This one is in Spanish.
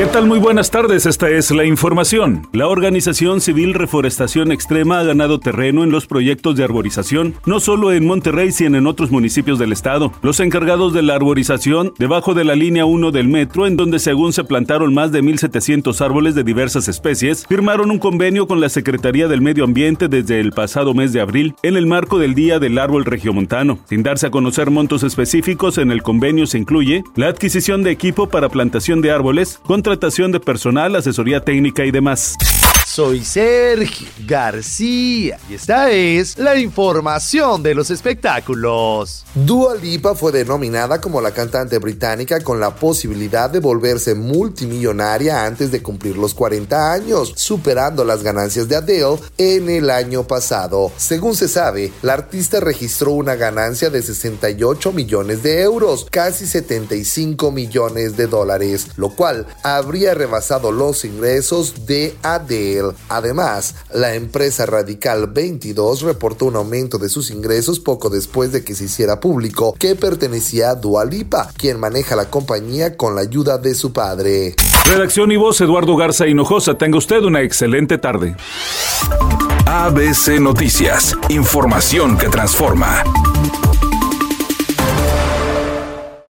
¿Qué tal? Muy buenas tardes, esta es la información. La organización civil Reforestación Extrema ha ganado terreno en los proyectos de arborización, no solo en Monterrey, sino en otros municipios del estado. Los encargados de la arborización, debajo de la línea 1 del metro, en donde según se plantaron más de 1.700 árboles de diversas especies, firmaron un convenio con la Secretaría del Medio Ambiente desde el pasado mes de abril, en el marco del Día del Árbol Regiomontano. Sin darse a conocer montos específicos, en el convenio se incluye la adquisición de equipo para plantación de árboles, contra contratación de personal, asesoría técnica y demás. Soy Sergio García y esta es la información de los espectáculos. Dua Lipa fue denominada como la cantante británica con la posibilidad de volverse multimillonaria antes de cumplir los 40 años, superando las ganancias de Adele en el año pasado. Según se sabe, la artista registró una ganancia de 68 millones de euros, casi 75 millones de dólares, lo cual habría rebasado los ingresos de Adele. Además, la empresa Radical 22 reportó un aumento de sus ingresos poco después de que se hiciera público que pertenecía a Dualipa, quien maneja la compañía con la ayuda de su padre. Redacción y voz Eduardo Garza Hinojosa. Tenga usted una excelente tarde. ABC Noticias, información que transforma.